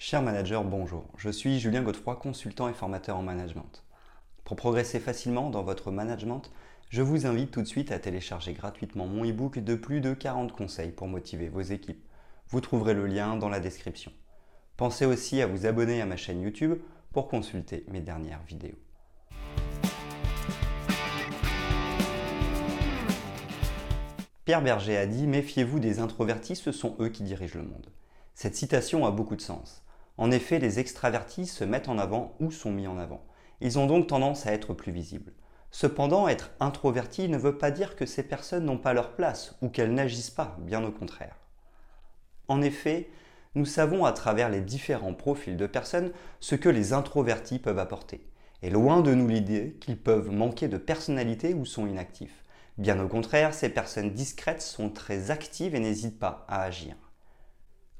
Cher manager, bonjour. Je suis Julien Godefroy, consultant et formateur en management. Pour progresser facilement dans votre management, je vous invite tout de suite à télécharger gratuitement mon e-book de plus de 40 conseils pour motiver vos équipes. Vous trouverez le lien dans la description. Pensez aussi à vous abonner à ma chaîne YouTube pour consulter mes dernières vidéos. Pierre Berger a dit Méfiez-vous des introvertis, ce sont eux qui dirigent le monde. Cette citation a beaucoup de sens. En effet, les extravertis se mettent en avant ou sont mis en avant. Ils ont donc tendance à être plus visibles. Cependant, être introverti ne veut pas dire que ces personnes n'ont pas leur place ou qu'elles n'agissent pas, bien au contraire. En effet, nous savons à travers les différents profils de personnes ce que les introvertis peuvent apporter. Et loin de nous l'idée qu'ils peuvent manquer de personnalité ou sont inactifs. Bien au contraire, ces personnes discrètes sont très actives et n'hésitent pas à agir.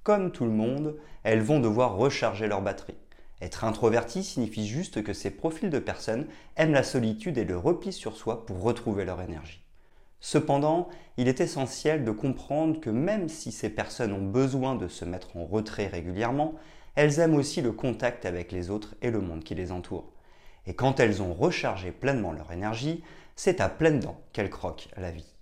Comme tout le monde, elles vont devoir recharger leur batterie. Être introverti signifie juste que ces profils de personnes aiment la solitude et le repli sur soi pour retrouver leur énergie. Cependant, il est essentiel de comprendre que même si ces personnes ont besoin de se mettre en retrait régulièrement, elles aiment aussi le contact avec les autres et le monde qui les entoure. Et quand elles ont rechargé pleinement leur énergie, c'est à pleines dents qu'elles croquent la vie.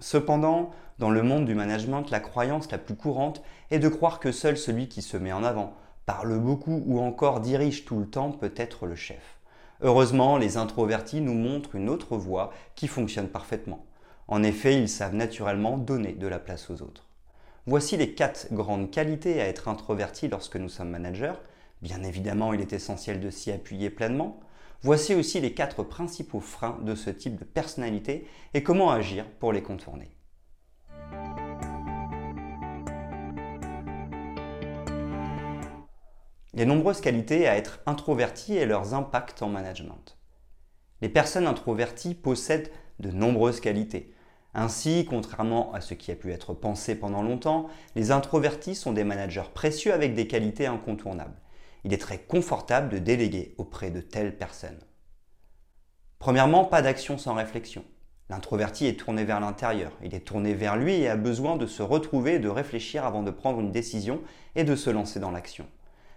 Cependant, dans le monde du management, la croyance la plus courante est de croire que seul celui qui se met en avant, parle beaucoup ou encore dirige tout le temps peut être le chef. Heureusement, les introvertis nous montrent une autre voie qui fonctionne parfaitement. En effet, ils savent naturellement donner de la place aux autres. Voici les quatre grandes qualités à être introverti lorsque nous sommes managers, Bien évidemment, il est essentiel de s'y appuyer pleinement. Voici aussi les quatre principaux freins de ce type de personnalité et comment agir pour les contourner. Les nombreuses qualités à être introverti et leurs impacts en management. Les personnes introverties possèdent de nombreuses qualités. Ainsi, contrairement à ce qui a pu être pensé pendant longtemps, les introvertis sont des managers précieux avec des qualités incontournables il est très confortable de déléguer auprès de telles personnes. Premièrement, pas d'action sans réflexion. L'introverti est tourné vers l'intérieur, il est tourné vers lui et a besoin de se retrouver et de réfléchir avant de prendre une décision et de se lancer dans l'action.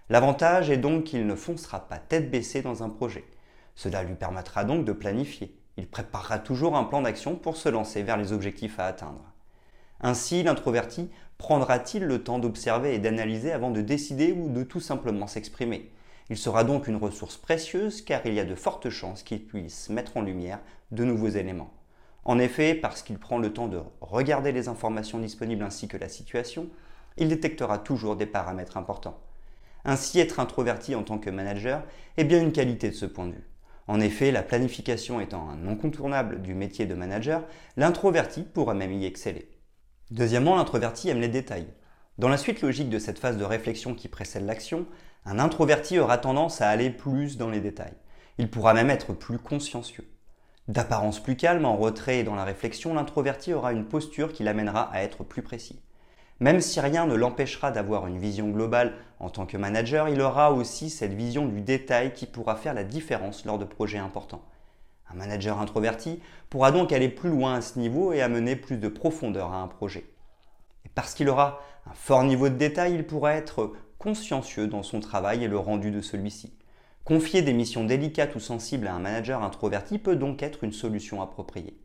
L'avantage est donc qu'il ne foncera pas tête baissée dans un projet. Cela lui permettra donc de planifier. Il préparera toujours un plan d'action pour se lancer vers les objectifs à atteindre. Ainsi, l'introverti prendra-t-il le temps d'observer et d'analyser avant de décider ou de tout simplement s'exprimer? Il sera donc une ressource précieuse car il y a de fortes chances qu'il puisse mettre en lumière de nouveaux éléments. En effet, parce qu'il prend le temps de regarder les informations disponibles ainsi que la situation, il détectera toujours des paramètres importants. Ainsi, être introverti en tant que manager est bien une qualité de ce point de vue. En effet, la planification étant un incontournable du métier de manager, l'introverti pourra même y exceller. Deuxièmement, l'introverti aime les détails. Dans la suite logique de cette phase de réflexion qui précède l'action, un introverti aura tendance à aller plus dans les détails. Il pourra même être plus consciencieux. D'apparence plus calme, en retrait et dans la réflexion, l'introverti aura une posture qui l'amènera à être plus précis. Même si rien ne l'empêchera d'avoir une vision globale en tant que manager, il aura aussi cette vision du détail qui pourra faire la différence lors de projets importants. Un manager introverti pourra donc aller plus loin à ce niveau et amener plus de profondeur à un projet. Et parce qu'il aura un fort niveau de détail, il pourra être consciencieux dans son travail et le rendu de celui-ci. Confier des missions délicates ou sensibles à un manager introverti peut donc être une solution appropriée.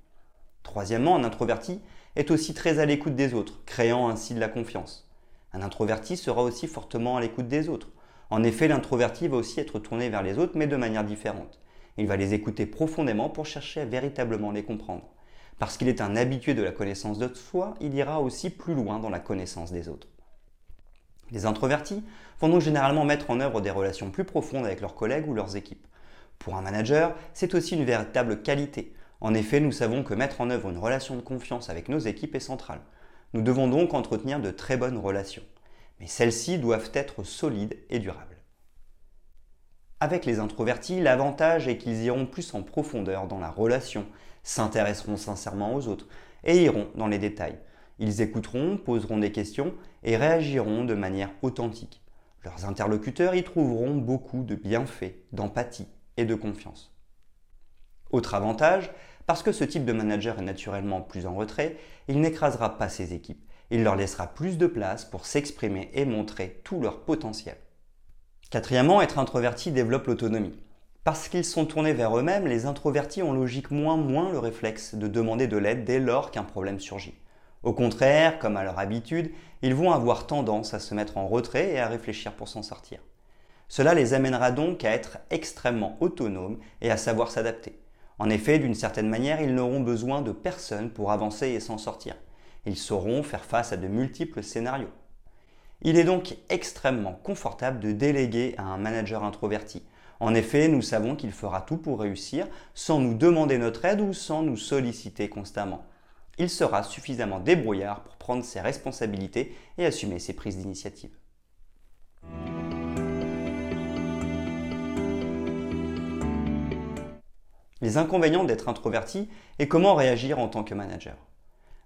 Troisièmement, un introverti est aussi très à l'écoute des autres, créant ainsi de la confiance. Un introverti sera aussi fortement à l'écoute des autres. En effet, l'introverti va aussi être tourné vers les autres, mais de manière différente. Il va les écouter profondément pour chercher à véritablement les comprendre. Parce qu'il est un habitué de la connaissance de soi, il ira aussi plus loin dans la connaissance des autres. Les introvertis vont donc généralement mettre en œuvre des relations plus profondes avec leurs collègues ou leurs équipes. Pour un manager, c'est aussi une véritable qualité. En effet, nous savons que mettre en œuvre une relation de confiance avec nos équipes est central. Nous devons donc entretenir de très bonnes relations. Mais celles-ci doivent être solides et durables. Avec les introvertis, l'avantage est qu'ils iront plus en profondeur dans la relation, s'intéresseront sincèrement aux autres et iront dans les détails. Ils écouteront, poseront des questions et réagiront de manière authentique. Leurs interlocuteurs y trouveront beaucoup de bienfaits, d'empathie et de confiance. Autre avantage, parce que ce type de manager est naturellement plus en retrait, il n'écrasera pas ses équipes Il leur laissera plus de place pour s'exprimer et montrer tout leur potentiel. Quatrièmement, être introverti développe l'autonomie. Parce qu'ils sont tournés vers eux-mêmes, les introvertis ont logiquement moins le réflexe de demander de l'aide dès lors qu'un problème surgit. Au contraire, comme à leur habitude, ils vont avoir tendance à se mettre en retrait et à réfléchir pour s'en sortir. Cela les amènera donc à être extrêmement autonomes et à savoir s'adapter. En effet, d'une certaine manière, ils n'auront besoin de personne pour avancer et s'en sortir. Ils sauront faire face à de multiples scénarios. Il est donc extrêmement confortable de déléguer à un manager introverti. En effet, nous savons qu'il fera tout pour réussir sans nous demander notre aide ou sans nous solliciter constamment. Il sera suffisamment débrouillard pour prendre ses responsabilités et assumer ses prises d'initiative. Les inconvénients d'être introverti et comment réagir en tant que manager?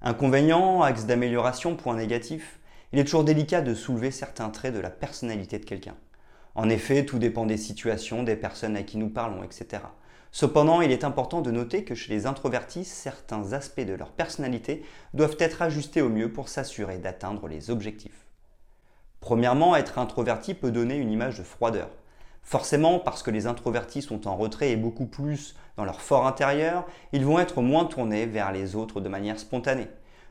Inconvénients, axe d'amélioration, point négatif. Il est toujours délicat de soulever certains traits de la personnalité de quelqu'un. En effet, tout dépend des situations, des personnes à qui nous parlons, etc. Cependant, il est important de noter que chez les introvertis, certains aspects de leur personnalité doivent être ajustés au mieux pour s'assurer d'atteindre les objectifs. Premièrement, être introverti peut donner une image de froideur. Forcément, parce que les introvertis sont en retrait et beaucoup plus dans leur fort intérieur, ils vont être moins tournés vers les autres de manière spontanée.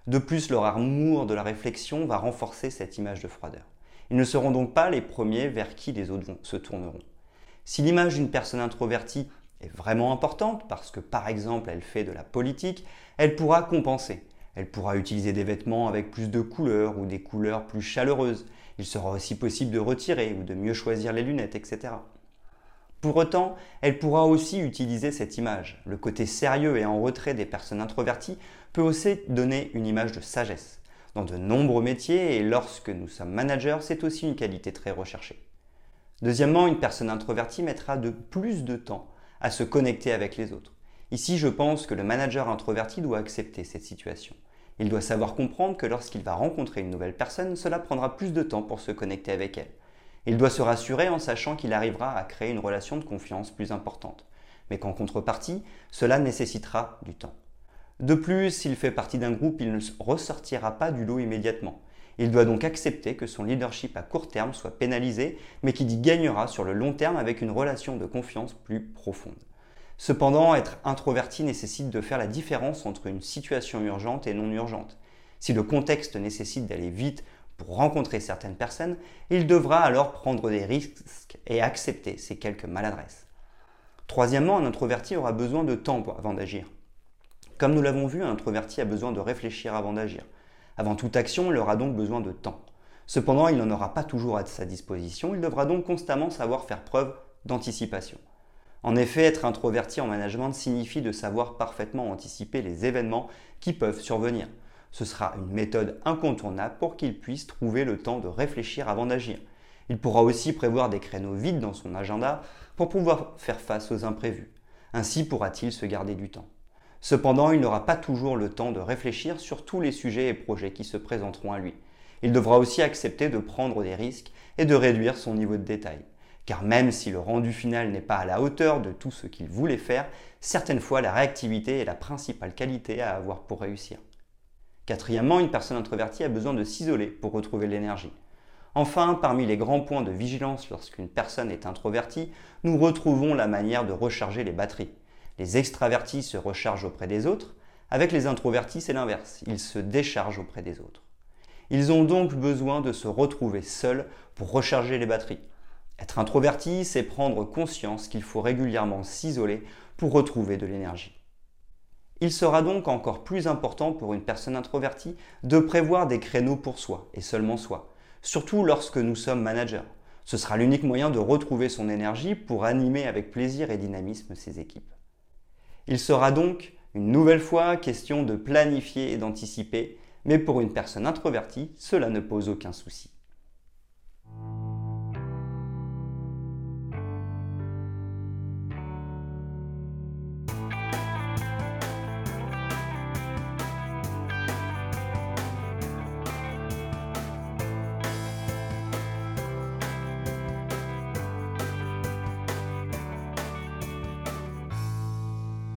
De plus, leur amour de la réflexion va renforcer cette image de froideur. Ils ne seront donc pas les premiers vers qui les autres se tourneront. Si l'image d'une personne introvertie est vraiment importante, parce que par exemple elle fait de la politique, elle pourra compenser. Elle pourra utiliser des vêtements avec plus de couleurs ou des couleurs plus chaleureuses. Il sera aussi possible de retirer ou de mieux choisir les lunettes, etc. Pour autant, elle pourra aussi utiliser cette image. Le côté sérieux et en retrait des personnes introverties peut aussi donner une image de sagesse. Dans de nombreux métiers et lorsque nous sommes managers, c'est aussi une qualité très recherchée. Deuxièmement, une personne introvertie mettra de plus de temps à se connecter avec les autres. Ici, je pense que le manager introverti doit accepter cette situation. Il doit savoir comprendre que lorsqu'il va rencontrer une nouvelle personne, cela prendra plus de temps pour se connecter avec elle. Il doit se rassurer en sachant qu'il arrivera à créer une relation de confiance plus importante, mais qu'en contrepartie, cela nécessitera du temps. De plus, s'il fait partie d'un groupe, il ne ressortira pas du lot immédiatement. Il doit donc accepter que son leadership à court terme soit pénalisé, mais qu'il y gagnera sur le long terme avec une relation de confiance plus profonde. Cependant, être introverti nécessite de faire la différence entre une situation urgente et non urgente. Si le contexte nécessite d'aller vite pour rencontrer certaines personnes, il devra alors prendre des risques et accepter ces quelques maladresses. Troisièmement, un introverti aura besoin de temps avant d'agir. Comme nous l'avons vu, un introverti a besoin de réfléchir avant d'agir. Avant toute action, il aura donc besoin de temps. Cependant, il n'en aura pas toujours à sa disposition, il devra donc constamment savoir faire preuve d'anticipation. En effet, être introverti en management signifie de savoir parfaitement anticiper les événements qui peuvent survenir. Ce sera une méthode incontournable pour qu'il puisse trouver le temps de réfléchir avant d'agir. Il pourra aussi prévoir des créneaux vides dans son agenda pour pouvoir faire face aux imprévus. Ainsi pourra-t-il se garder du temps. Cependant, il n'aura pas toujours le temps de réfléchir sur tous les sujets et projets qui se présenteront à lui. Il devra aussi accepter de prendre des risques et de réduire son niveau de détail. Car même si le rendu final n'est pas à la hauteur de tout ce qu'il voulait faire, certaines fois la réactivité est la principale qualité à avoir pour réussir. Quatrièmement, une personne introvertie a besoin de s'isoler pour retrouver l'énergie. Enfin, parmi les grands points de vigilance lorsqu'une personne est introvertie, nous retrouvons la manière de recharger les batteries. Les extravertis se rechargent auprès des autres, avec les introvertis c'est l'inverse, ils se déchargent auprès des autres. Ils ont donc besoin de se retrouver seuls pour recharger les batteries. Être introverti, c'est prendre conscience qu'il faut régulièrement s'isoler pour retrouver de l'énergie. Il sera donc encore plus important pour une personne introvertie de prévoir des créneaux pour soi et seulement soi, surtout lorsque nous sommes managers. Ce sera l'unique moyen de retrouver son énergie pour animer avec plaisir et dynamisme ses équipes. Il sera donc une nouvelle fois question de planifier et d'anticiper, mais pour une personne introvertie, cela ne pose aucun souci.